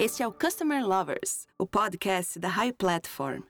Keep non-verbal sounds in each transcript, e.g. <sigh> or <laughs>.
Este é o Customer Lovers, o podcast da High Platform.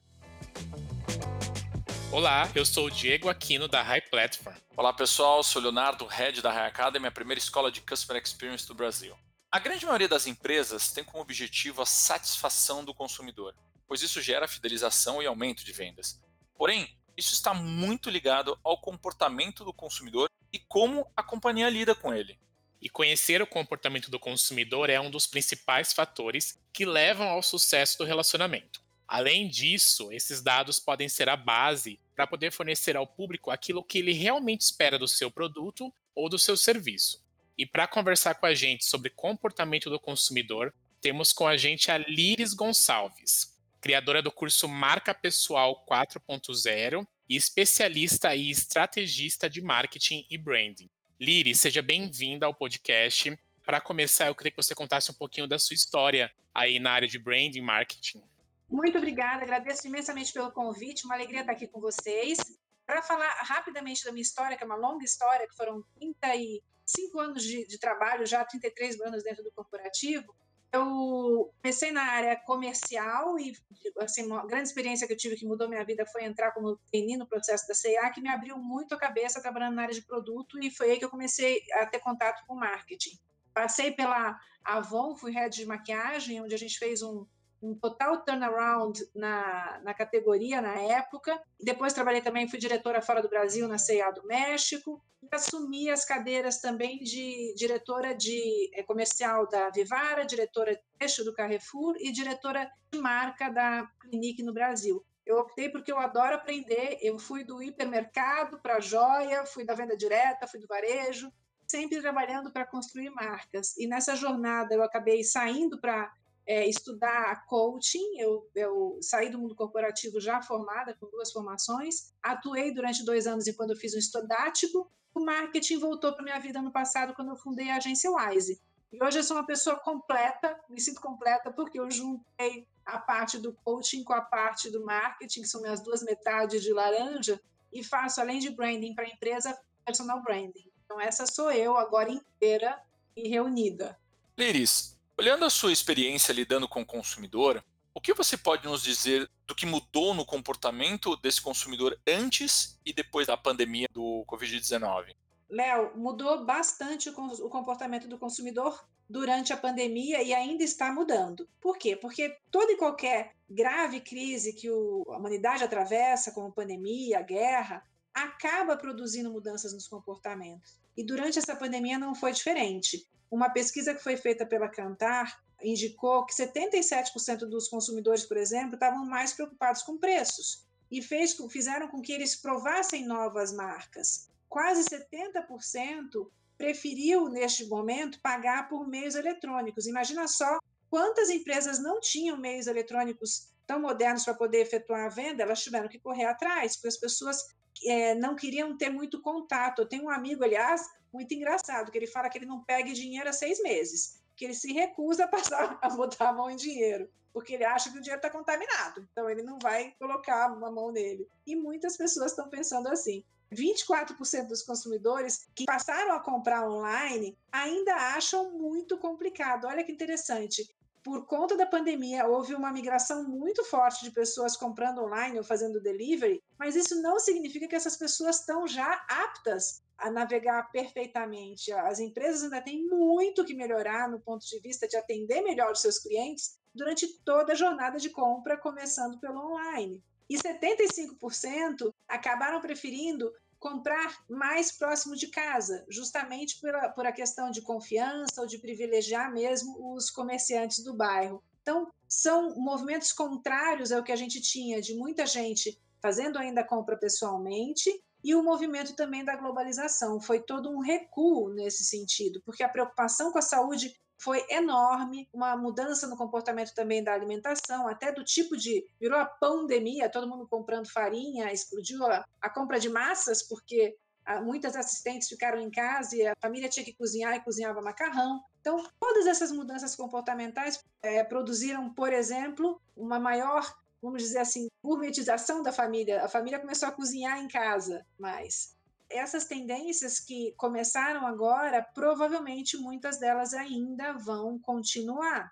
Olá, eu sou o Diego Aquino da High Platform. Olá pessoal, sou Leonardo, head da High Academy, a primeira escola de Customer Experience do Brasil. A grande maioria das empresas tem como objetivo a satisfação do consumidor, pois isso gera fidelização e aumento de vendas. Porém, isso está muito ligado ao comportamento do consumidor e como a companhia lida com ele. E conhecer o comportamento do consumidor é um dos principais fatores que levam ao sucesso do relacionamento. Além disso, esses dados podem ser a base para poder fornecer ao público aquilo que ele realmente espera do seu produto ou do seu serviço. E para conversar com a gente sobre comportamento do consumidor, temos com a gente a Liris Gonçalves, criadora do curso Marca Pessoal 4.0 e especialista e estrategista de marketing e branding. Liris, seja bem-vinda ao podcast. Para começar, eu queria que você contasse um pouquinho da sua história aí na área de branding e marketing. Muito obrigada, agradeço imensamente pelo convite, uma alegria estar aqui com vocês. Para falar rapidamente da minha história, que é uma longa história, que foram 35 anos de, de trabalho, já 33 anos dentro do corporativo, eu comecei na área comercial e assim, uma grande experiência que eu tive que mudou minha vida foi entrar como trainee no processo da CA, que me abriu muito a cabeça trabalhando na área de produto e foi aí que eu comecei a ter contato com marketing. Passei pela Avon, fui head de maquiagem, onde a gente fez um, um total turnaround na, na categoria na época. Depois trabalhei também, fui diretora fora do Brasil na CIA do México. E assumi as cadeiras também de diretora de é, comercial da Vivara, diretora de peixe do Carrefour e diretora de marca da Clinique no Brasil. Eu optei porque eu adoro aprender. Eu fui do hipermercado para joia, fui da venda direta, fui do varejo, sempre trabalhando para construir marcas. E nessa jornada eu acabei saindo para é, estudar coaching. Eu, eu, saí do mundo corporativo já formada, com duas formações. Atuei durante dois anos enquanto eu fiz um estudático. O marketing voltou para minha vida no passado, quando eu fundei a agência Wise. E hoje eu sou uma pessoa completa, me sinto completa porque eu juntei a parte do coaching com a parte do marketing, que são minhas duas metades de laranja, e faço, além de branding para a empresa, personal branding. Então, essa sou eu agora inteira e reunida. Liris, Olhando a sua experiência lidando com o consumidor, o que você pode nos dizer do que mudou no comportamento desse consumidor antes e depois da pandemia do Covid-19? Léo, mudou bastante o comportamento do consumidor durante a pandemia e ainda está mudando. Por quê? Porque toda e qualquer grave crise que a humanidade atravessa, como pandemia, guerra, acaba produzindo mudanças nos comportamentos. E durante essa pandemia não foi diferente. Uma pesquisa que foi feita pela Cantar indicou que 77% dos consumidores, por exemplo, estavam mais preocupados com preços e fez, fizeram com que eles provassem novas marcas. Quase 70% preferiu, neste momento, pagar por meios eletrônicos. Imagina só quantas empresas não tinham meios eletrônicos tão modernos para poder efetuar a venda, elas tiveram que correr atrás, porque as pessoas é, não queriam ter muito contato. Eu tenho um amigo, aliás, muito engraçado, que ele fala que ele não pega dinheiro há seis meses, que ele se recusa a passar <laughs> a botar a mão em dinheiro, porque ele acha que o dinheiro está contaminado, então ele não vai colocar uma mão nele. E muitas pessoas estão pensando assim. 24% dos consumidores que passaram a comprar online ainda acham muito complicado. Olha que interessante. Por conta da pandemia, houve uma migração muito forte de pessoas comprando online ou fazendo delivery, mas isso não significa que essas pessoas estão já aptas a navegar perfeitamente. As empresas ainda têm muito que melhorar no ponto de vista de atender melhor os seus clientes durante toda a jornada de compra, começando pelo online. E 75% acabaram preferindo comprar mais próximo de casa, justamente por a, por a questão de confiança ou de privilegiar mesmo os comerciantes do bairro. Então, são movimentos contrários ao que a gente tinha de muita gente fazendo ainda compra pessoalmente e o movimento também da globalização. Foi todo um recuo nesse sentido, porque a preocupação com a saúde foi enorme, uma mudança no comportamento também da alimentação, até do tipo de. virou a pandemia, todo mundo comprando farinha, explodiu a, a compra de massas, porque ah, muitas assistentes ficaram em casa e a família tinha que cozinhar e cozinhava macarrão. Então, todas essas mudanças comportamentais é, produziram, por exemplo, uma maior vamos dizer assim, gourmetização da família. A família começou a cozinhar em casa mais. Essas tendências que começaram agora, provavelmente muitas delas ainda vão continuar.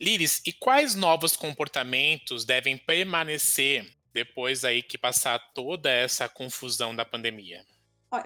Liris, e quais novos comportamentos devem permanecer depois aí que passar toda essa confusão da pandemia?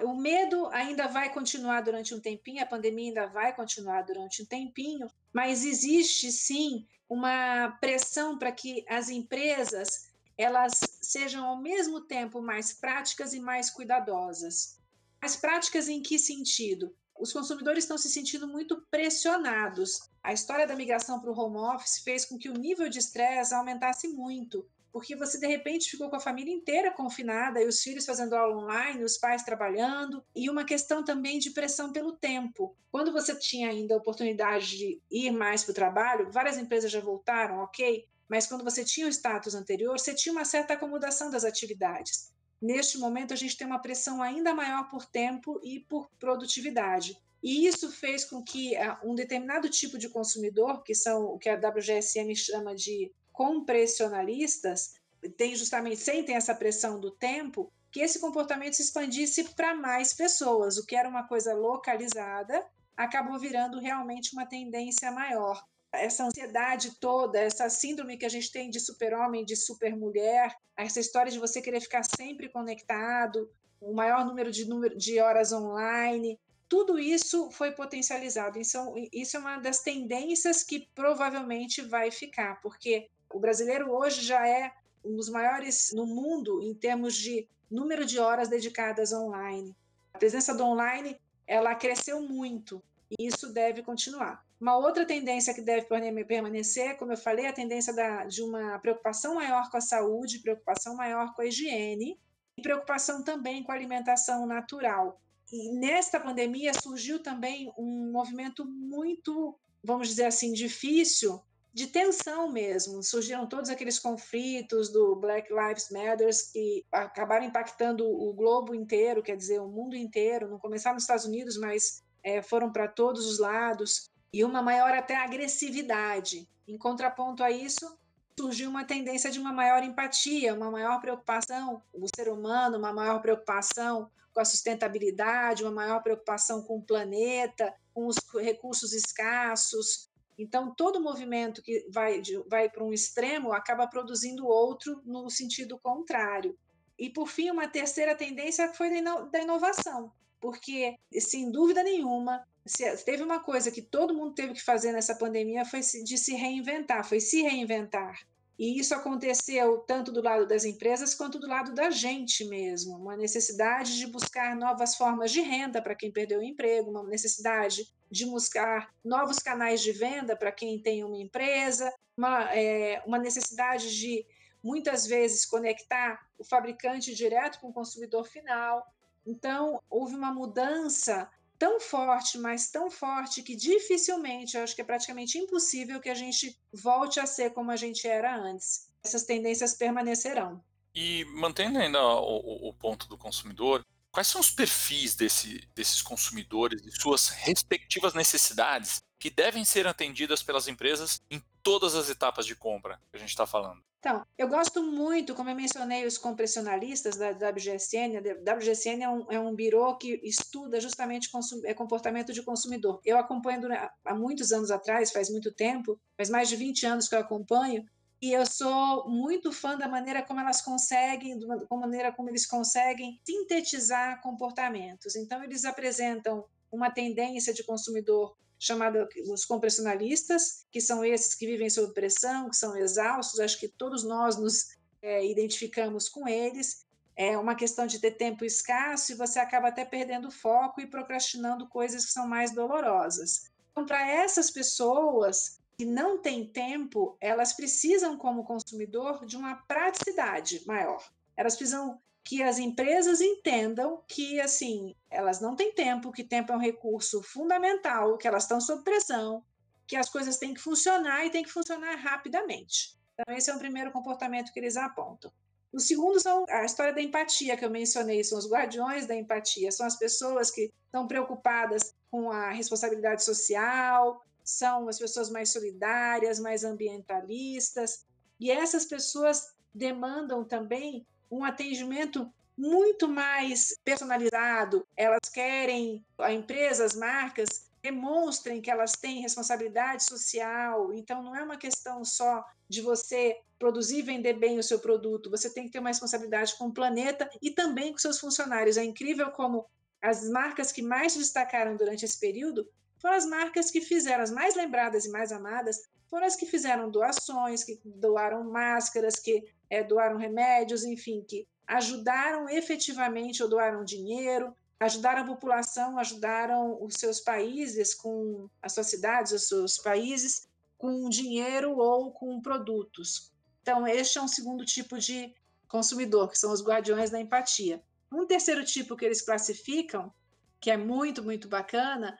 O medo ainda vai continuar durante um tempinho, a pandemia ainda vai continuar durante um tempinho, mas existe sim uma pressão para que as empresas elas sejam ao mesmo tempo mais práticas e mais cuidadosas. Mais práticas em que sentido? Os consumidores estão se sentindo muito pressionados. A história da migração para o home office fez com que o nível de estresse aumentasse muito porque você de repente ficou com a família inteira confinada e os filhos fazendo aula online, os pais trabalhando, e uma questão também de pressão pelo tempo. Quando você tinha ainda a oportunidade de ir mais para o trabalho, várias empresas já voltaram, ok, mas quando você tinha o status anterior, você tinha uma certa acomodação das atividades. Neste momento, a gente tem uma pressão ainda maior por tempo e por produtividade. E isso fez com que uh, um determinado tipo de consumidor, que são o que a WGSM chama de compressionalistas tem justamente sentem essa pressão do tempo, que esse comportamento se expandisse para mais pessoas, o que era uma coisa localizada, acabou virando realmente uma tendência maior. Essa ansiedade toda, essa síndrome que a gente tem de super-homem, de super-mulher, essa história de você querer ficar sempre conectado, o maior número de, número de horas online, tudo isso foi potencializado. Então, isso é uma das tendências que provavelmente vai ficar, porque o brasileiro hoje já é um dos maiores no mundo em termos de número de horas dedicadas online. A presença do online ela cresceu muito e isso deve continuar. Uma outra tendência que deve permanecer, como eu falei, a tendência da, de uma preocupação maior com a saúde, preocupação maior com a higiene e preocupação também com a alimentação natural. E nesta pandemia surgiu também um movimento muito, vamos dizer assim, difícil de tensão mesmo. Surgiram todos aqueles conflitos do Black Lives Matter que acabaram impactando o globo inteiro, quer dizer, o mundo inteiro. Não começaram nos Estados Unidos, mas é, foram para todos os lados. E uma maior até agressividade. Em contraponto a isso, surgiu uma tendência de uma maior empatia, uma maior preocupação com o ser humano, uma maior preocupação com a sustentabilidade, uma maior preocupação com o planeta, com os recursos escassos, então, todo movimento que vai, vai para um extremo acaba produzindo outro no sentido contrário. E, por fim, uma terceira tendência foi da inovação, porque, sem dúvida nenhuma, se teve uma coisa que todo mundo teve que fazer nessa pandemia foi de se reinventar, foi se reinventar. E isso aconteceu tanto do lado das empresas quanto do lado da gente mesmo. Uma necessidade de buscar novas formas de renda para quem perdeu o emprego, uma necessidade de buscar novos canais de venda para quem tem uma empresa, uma, é, uma necessidade de muitas vezes conectar o fabricante direto com o consumidor final. Então, houve uma mudança tão forte, mas tão forte que dificilmente, eu acho que é praticamente impossível que a gente volte a ser como a gente era antes. Essas tendências permanecerão. E mantendo ainda o, o ponto do consumidor, quais são os perfis desse, desses consumidores e suas respectivas necessidades que devem ser atendidas pelas empresas em todas as etapas de compra que a gente está falando? Então, eu gosto muito, como eu mencionei, os compressionalistas da WGSN. A WGSN é um, é um birô que estuda justamente é, comportamento de consumidor. Eu acompanho há muitos anos atrás, faz muito tempo, faz mais de 20 anos que eu acompanho, e eu sou muito fã da maneira como elas conseguem, da maneira como eles conseguem sintetizar comportamentos. Então, eles apresentam uma tendência de consumidor chamada os compressionalistas, que são esses que vivem sob pressão, que são exaustos. Acho que todos nós nos é, identificamos com eles. É uma questão de ter tempo escasso e você acaba até perdendo foco e procrastinando coisas que são mais dolorosas. Então, para essas pessoas que não têm tempo, elas precisam, como consumidor, de uma praticidade maior. Elas precisam que as empresas entendam que assim elas não têm tempo, que tempo é um recurso fundamental, que elas estão sob pressão, que as coisas têm que funcionar e têm que funcionar rapidamente. Então esse é o primeiro comportamento que eles apontam. O segundo são a história da empatia que eu mencionei, são os guardiões da empatia, são as pessoas que estão preocupadas com a responsabilidade social, são as pessoas mais solidárias, mais ambientalistas, e essas pessoas demandam também um atendimento muito mais personalizado. Elas querem, a empresa, as marcas, demonstrem que elas têm responsabilidade social. Então, não é uma questão só de você produzir e vender bem o seu produto, você tem que ter uma responsabilidade com o planeta e também com seus funcionários. É incrível como as marcas que mais se destacaram durante esse período foram as marcas que fizeram, as mais lembradas e mais amadas, foram as que fizeram doações, que doaram máscaras, que é, doaram remédios, enfim, que ajudaram efetivamente ou doaram dinheiro, ajudaram a população, ajudaram os seus países com as suas cidades, os seus países com dinheiro ou com produtos. Então, este é um segundo tipo de consumidor, que são os guardiões da empatia. Um terceiro tipo que eles classificam, que é muito, muito bacana,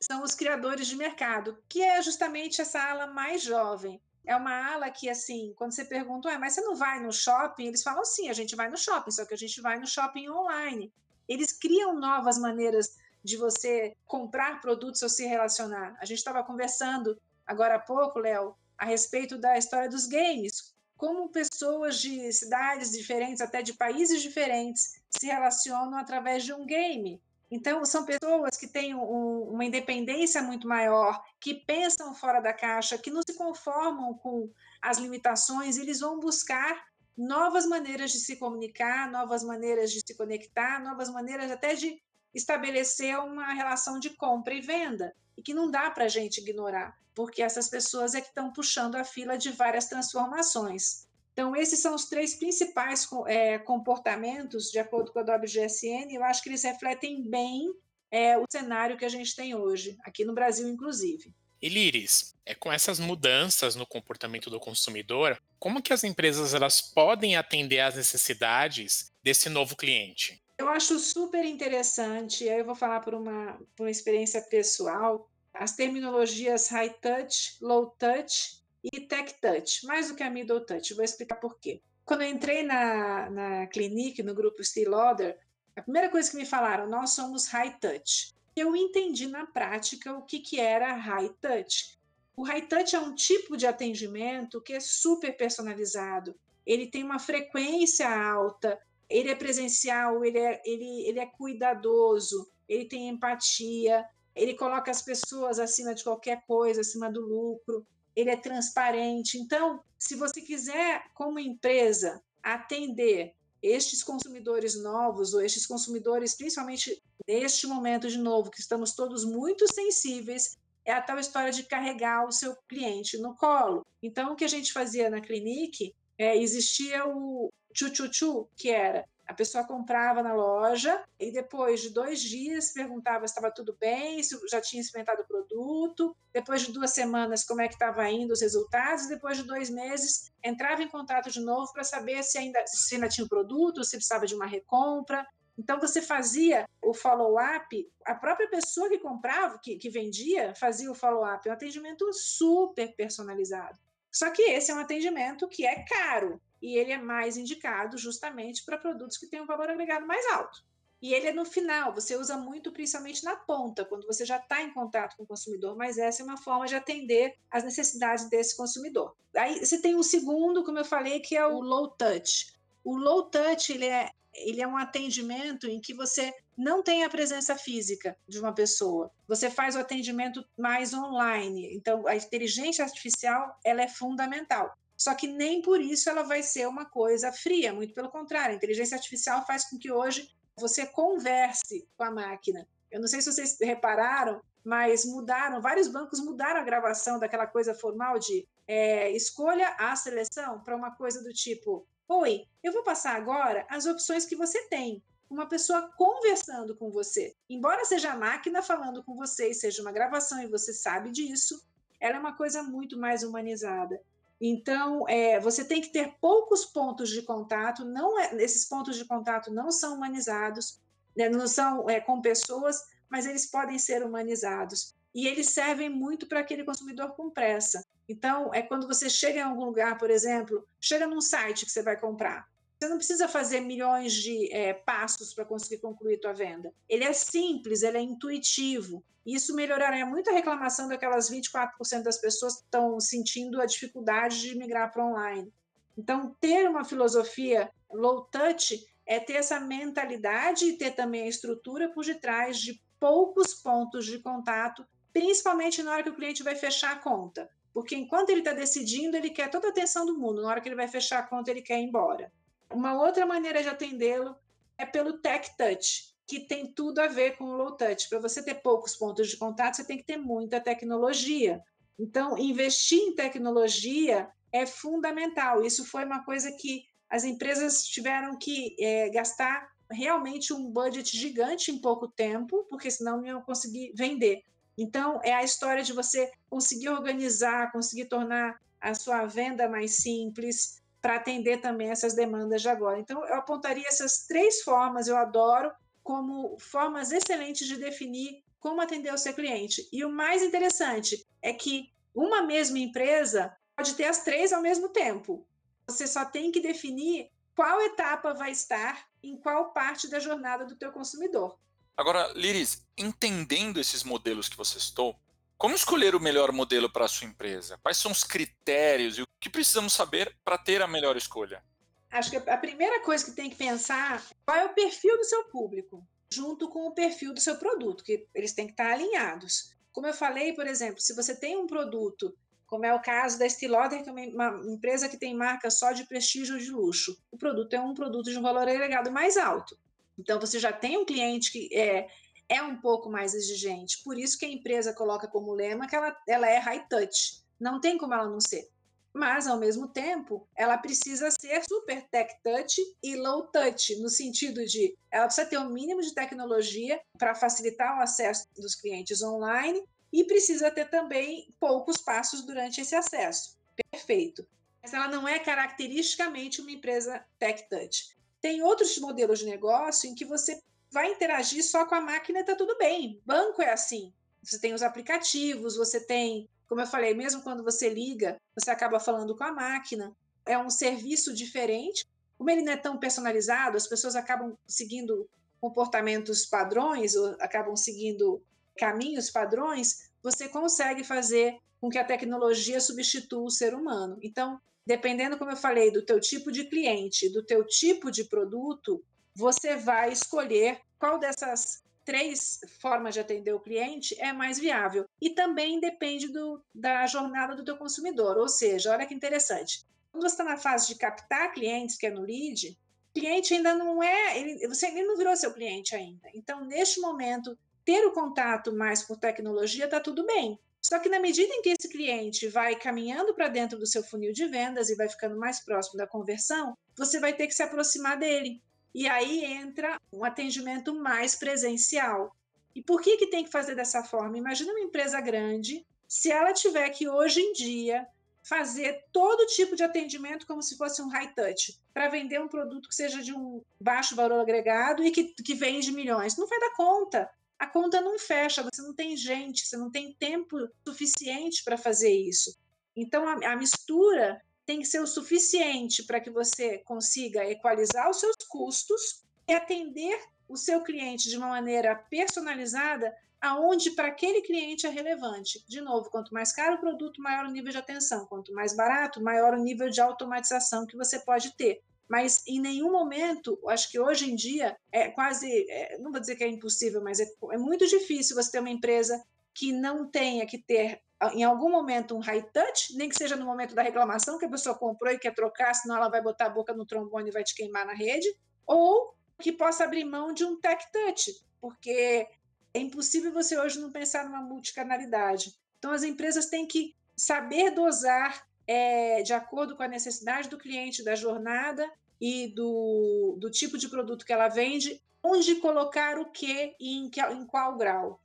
são os criadores de mercado, que é justamente essa ala mais jovem. É uma ala que, assim, quando você pergunta, mas você não vai no shopping? Eles falam, sim, a gente vai no shopping, só que a gente vai no shopping online. Eles criam novas maneiras de você comprar produtos ou se relacionar. A gente estava conversando agora há pouco, Léo, a respeito da história dos games. Como pessoas de cidades diferentes, até de países diferentes, se relacionam através de um game. Então, são pessoas que têm um, uma independência muito maior, que pensam fora da caixa, que não se conformam com as limitações, eles vão buscar novas maneiras de se comunicar, novas maneiras de se conectar, novas maneiras até de estabelecer uma relação de compra e venda, e que não dá para a gente ignorar, porque essas pessoas é que estão puxando a fila de várias transformações. Então, esses são os três principais é, comportamentos, de acordo com a WGSN, eu acho que eles refletem bem é, o cenário que a gente tem hoje, aqui no Brasil, inclusive. E Liris, é com essas mudanças no comportamento do consumidor, como que as empresas elas podem atender às necessidades desse novo cliente? Eu acho super interessante, aí eu vou falar por uma, por uma experiência pessoal, as terminologias high touch, low touch e tech touch, mais do que a middle touch. Vou explicar por quê. Quando eu entrei na, na Clinique, no grupo Steel Lauder, a primeira coisa que me falaram, nós somos high touch eu entendi na prática o que, que era high touch. O high touch é um tipo de atendimento que é super personalizado, ele tem uma frequência alta, ele é presencial, ele é, ele, ele é cuidadoso, ele tem empatia, ele coloca as pessoas acima de qualquer coisa, acima do lucro, ele é transparente. Então, se você quiser, como empresa, atender estes consumidores novos, ou estes consumidores, principalmente neste momento de novo, que estamos todos muito sensíveis, é a tal história de carregar o seu cliente no colo. Então, o que a gente fazia na Clinique, é, existia o chu-chu-chu, que era a pessoa comprava na loja e depois de dois dias perguntava se estava tudo bem, se já tinha experimentado o produto. Depois de duas semanas, como é que estava indo os resultados. Depois de dois meses, entrava em contato de novo para saber se ainda, se ainda tinha o produto, se precisava de uma recompra. Então, você fazia o follow-up, a própria pessoa que comprava, que, que vendia, fazia o follow-up. É um atendimento super personalizado. Só que esse é um atendimento que é caro e ele é mais indicado justamente para produtos que têm um valor agregado mais alto. E ele é no final, você usa muito principalmente na ponta, quando você já está em contato com o consumidor, mas essa é uma forma de atender às necessidades desse consumidor. Aí você tem um segundo, como eu falei, que é o low touch. O low touch ele é, ele é um atendimento em que você não tem a presença física de uma pessoa. Você faz o atendimento mais online. Então, a inteligência artificial ela é fundamental. Só que nem por isso ela vai ser uma coisa fria, muito pelo contrário. A inteligência artificial faz com que hoje você converse com a máquina. Eu não sei se vocês repararam, mas mudaram, vários bancos mudaram a gravação daquela coisa formal de é, escolha a seleção para uma coisa do tipo: Oi, eu vou passar agora as opções que você tem. Uma pessoa conversando com você. Embora seja a máquina falando com você e seja uma gravação e você sabe disso, ela é uma coisa muito mais humanizada. Então, é, você tem que ter poucos pontos de contato, não é, esses pontos de contato não são humanizados, né, não são é, com pessoas, mas eles podem ser humanizados. E eles servem muito para aquele consumidor com pressa. Então, é quando você chega em algum lugar, por exemplo, chega num site que você vai comprar. Você não precisa fazer milhões de é, passos para conseguir concluir tua venda. Ele é simples, ele é intuitivo. Isso melhoraria muito a reclamação daquelas 24% das pessoas que estão sentindo a dificuldade de migrar para online. Então, ter uma filosofia low touch é ter essa mentalidade e ter também a estrutura por detrás de poucos pontos de contato principalmente na hora que o cliente vai fechar a conta. Porque enquanto ele está decidindo, ele quer toda a atenção do mundo. Na hora que ele vai fechar a conta, ele quer ir embora. Uma outra maneira de atendê-lo é pelo tech touch, que tem tudo a ver com o low touch. Para você ter poucos pontos de contato, você tem que ter muita tecnologia. Então, investir em tecnologia é fundamental. Isso foi uma coisa que as empresas tiveram que é, gastar realmente um budget gigante em pouco tempo, porque senão não iam conseguir vender. Então, é a história de você conseguir organizar, conseguir tornar a sua venda mais simples para atender também essas demandas de agora. Então, eu apontaria essas três formas, eu adoro, como formas excelentes de definir como atender o seu cliente. E o mais interessante é que uma mesma empresa pode ter as três ao mesmo tempo. Você só tem que definir qual etapa vai estar em qual parte da jornada do teu consumidor. Agora, Liris, entendendo esses modelos que você citou, como escolher o melhor modelo para a sua empresa? Quais são os critérios e o que precisamos saber para ter a melhor escolha? Acho que a primeira coisa que tem que pensar qual é o perfil do seu público, junto com o perfil do seu produto, que eles têm que estar alinhados. Como eu falei, por exemplo, se você tem um produto, como é o caso da Estée Lauder, que é uma empresa que tem marca só de prestígio de luxo, o produto é um produto de um valor agregado mais alto. Então, você já tem um cliente que é, é um pouco mais exigente. Por isso que a empresa coloca como lema que ela, ela é high touch. Não tem como ela não ser. Mas, ao mesmo tempo, ela precisa ser super tech touch e low touch, no sentido de ela precisa ter o um mínimo de tecnologia para facilitar o acesso dos clientes online e precisa ter também poucos passos durante esse acesso. Perfeito. Mas ela não é caracteristicamente uma empresa tech touch. Tem outros modelos de negócio em que você vai interagir só com a máquina está tudo bem. Banco é assim. Você tem os aplicativos, você tem, como eu falei, mesmo quando você liga, você acaba falando com a máquina. É um serviço diferente. Como ele não é tão personalizado, as pessoas acabam seguindo comportamentos padrões, ou acabam seguindo caminhos padrões, você consegue fazer com que a tecnologia substitua o ser humano. Então, dependendo, como eu falei, do teu tipo de cliente, do teu tipo de produto, você vai escolher qual dessas três formas de atender o cliente é mais viável. E também depende do, da jornada do teu consumidor. Ou seja, olha que interessante. Quando você está na fase de captar clientes, que é no lead, cliente ainda não é, ele, você ele não virou seu cliente ainda. Então, neste momento, ter o contato mais por tecnologia está tudo bem. Só que na medida em que esse cliente vai caminhando para dentro do seu funil de vendas e vai ficando mais próximo da conversão, você vai ter que se aproximar dele. E aí entra um atendimento mais presencial. E por que, que tem que fazer dessa forma? Imagina uma empresa grande, se ela tiver que hoje em dia fazer todo tipo de atendimento como se fosse um high touch, para vender um produto que seja de um baixo valor agregado e que, que vende milhões. Não vai dar conta a conta não fecha, você não tem gente, você não tem tempo suficiente para fazer isso. Então, a, a, mistura tem que ser o suficiente para que você consiga equalizar os seus custos e atender o seu cliente de uma maneira personalizada aonde para aquele cliente é relevante. De novo, quanto mais caro o produto, maior o nível de atenção. Quanto mais barato, maior o nível de automatização que você pode ter mas em nenhum momento, acho que hoje em dia é quase, é, não vou dizer que é impossível, mas é, é, muito difícil você ter uma empresa que não tenha que ter em algum momento um high touch, nem que seja no momento da reclamação que a pessoa comprou e quer trocar, senão ela vai botar a boca no trombone e vai te queimar na rede, ou que possa abrir mão de um tech touch, porque é impossível você hoje não pensar numa multicanalidade. Então as empresas têm que saber dosar é, de acordo com a necessidade do cliente, da jornada e do, do tipo de produto que ela vende, onde colocar o que e em, que, em qual grau.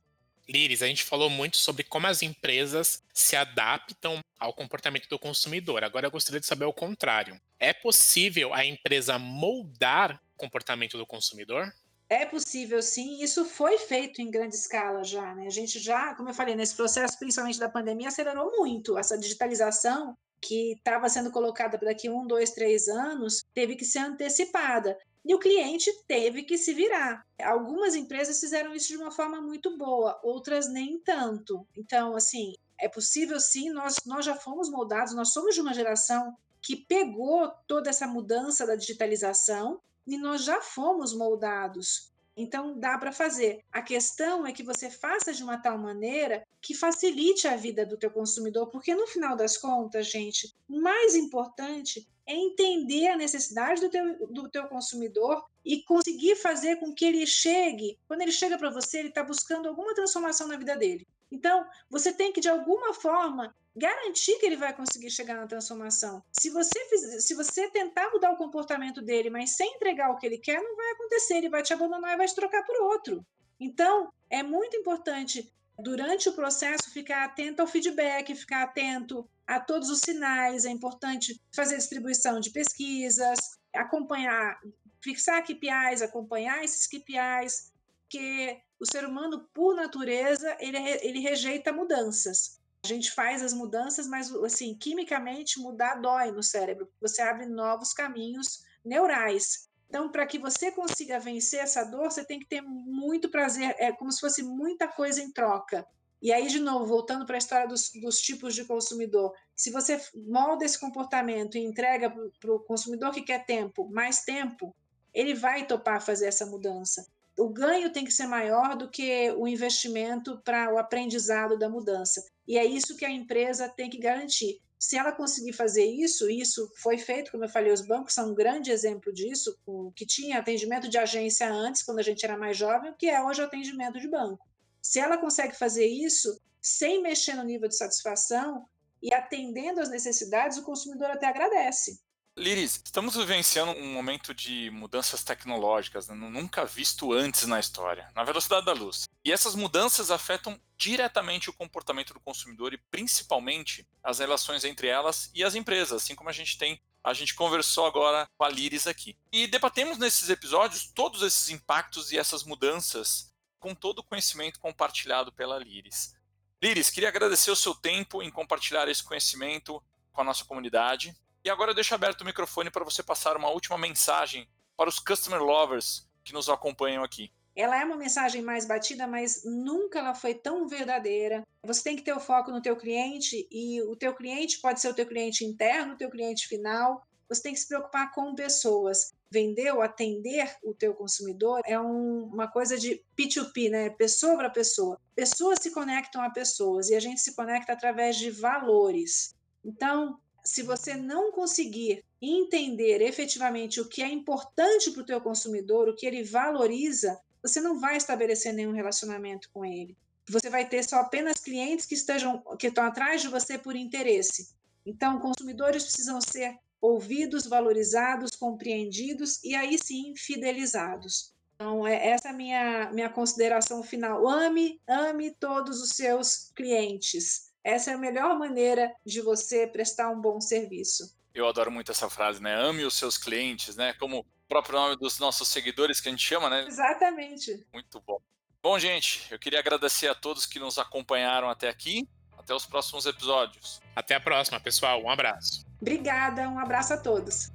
Liris, a gente falou muito sobre como as empresas se adaptam ao comportamento do consumidor. Agora eu gostaria de saber o contrário. É possível a empresa moldar o comportamento do consumidor? É possível, sim. Isso foi feito em grande escala já, né? A gente já, como eu falei, nesse processo, principalmente da pandemia, acelerou muito essa digitalização que estava sendo colocada daqui um, dois, três anos, teve que ser antecipada. E o cliente teve que se virar. Algumas empresas fizeram isso de uma forma muito boa, outras nem tanto. Então, assim, é possível sim, nós, nós já fomos moldados, nós somos de uma geração que pegou toda essa mudança da digitalização e nós já fomos moldados. Então, dá para fazer. A questão é que você faça de uma tal maneira que facilite a vida do teu consumidor, porque no final das contas, gente, o mais importante é entender a necessidade do teu, do teu consumidor e conseguir fazer com que ele chegue, quando ele chega para você, ele está buscando alguma transformação na vida dele. Então, você tem que, de alguma forma, garantir que ele vai conseguir chegar na transformação. Se você, se você tentar mudar o comportamento dele, mas sem entregar o que ele quer, não vai acontecer. Ele vai te abandonar e vai te trocar por outro. Então, é muito importante durante o processo, ficar atento ao feedback, ficar atento a todos os sinais. É importante fazer distribuição de pesquisas, acompanhar, fixar KPIs, acompanhar esses KPIs, porque o ser humano, por natureza, ele, ele rejeita mudanças. A gente faz as mudanças, mas assim, quimicamente mudar dói no cérebro. Você abre novos caminhos neurais. Então, para que você consiga vencer essa dor, você tem que ter muito prazer, é como se fosse muita coisa em troca. E aí, de novo, voltando para a história dos, dos, tipos de consumidor, se você molda esse comportamento e entrega para o consumidor que quer tempo, mais tempo, ele vai topar fazer essa mudança. O ganho tem que ser maior do que o investimento para o aprendizado da mudança. E é isso que a empresa tem que garantir. Se ela conseguir fazer isso, isso foi feito, como eu falei, os bancos são um grande exemplo disso, que tinha atendimento de agência antes, quando a gente era mais jovem, que é hoje o atendimento de banco. Se ela consegue fazer isso sem mexer no nível de satisfação e atendendo às necessidades, o consumidor até agradece. Liris, estamos vivenciando um momento de mudanças tecnológicas, né? nunca visto antes na história, na velocidade da luz. E essas mudanças afetam diretamente o comportamento do consumidor e principalmente as relações entre elas e as empresas, assim como a gente tem a gente conversou agora com a Liris aqui. E debatemos nesses episódios todos esses impactos e essas mudanças com todo o conhecimento compartilhado pela Liris. Liris, queria agradecer o seu tempo em compartilhar esse conhecimento com a nossa comunidade. E agora eu deixo aberto o microfone para você passar uma última mensagem para os customer lovers que nos acompanham aqui. Ela é uma mensagem mais batida, mas nunca ela foi tão verdadeira. Você tem que ter o foco no teu cliente e o teu cliente pode ser o teu cliente interno, o teu cliente final. Você tem que se preocupar com pessoas. Vender ou atender o teu consumidor é um, uma coisa de P2P, né? Pessoa para pessoa. Pessoas se conectam a pessoas e a gente se conecta através de valores. Então, se você não conseguir entender efetivamente o que é importante para o teu consumidor, o que ele valoriza, você não vai estabelecer nenhum relacionamento com ele. Você vai ter só apenas clientes que estejam que estão atrás de você por interesse. Então, consumidores precisam ser ouvidos, valorizados, compreendidos e aí sim fidelizados. Então, é essa é a minha, minha consideração final. Ame, ame todos os seus clientes. Essa é a melhor maneira de você prestar um bom serviço. Eu adoro muito essa frase, né? Ame os seus clientes, né? Como o próprio nome dos nossos seguidores que a gente chama, né? Exatamente. Muito bom. Bom, gente, eu queria agradecer a todos que nos acompanharam até aqui. Até os próximos episódios. Até a próxima, pessoal. Um abraço. Obrigada, um abraço a todos.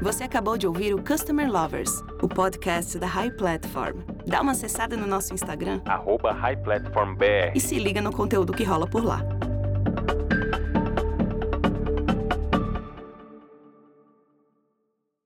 Você acabou de ouvir o Customer Lovers, o podcast da High Platform. Dá uma acessada no nosso Instagram, arroba High Platform BR. e se liga no conteúdo que rola por lá.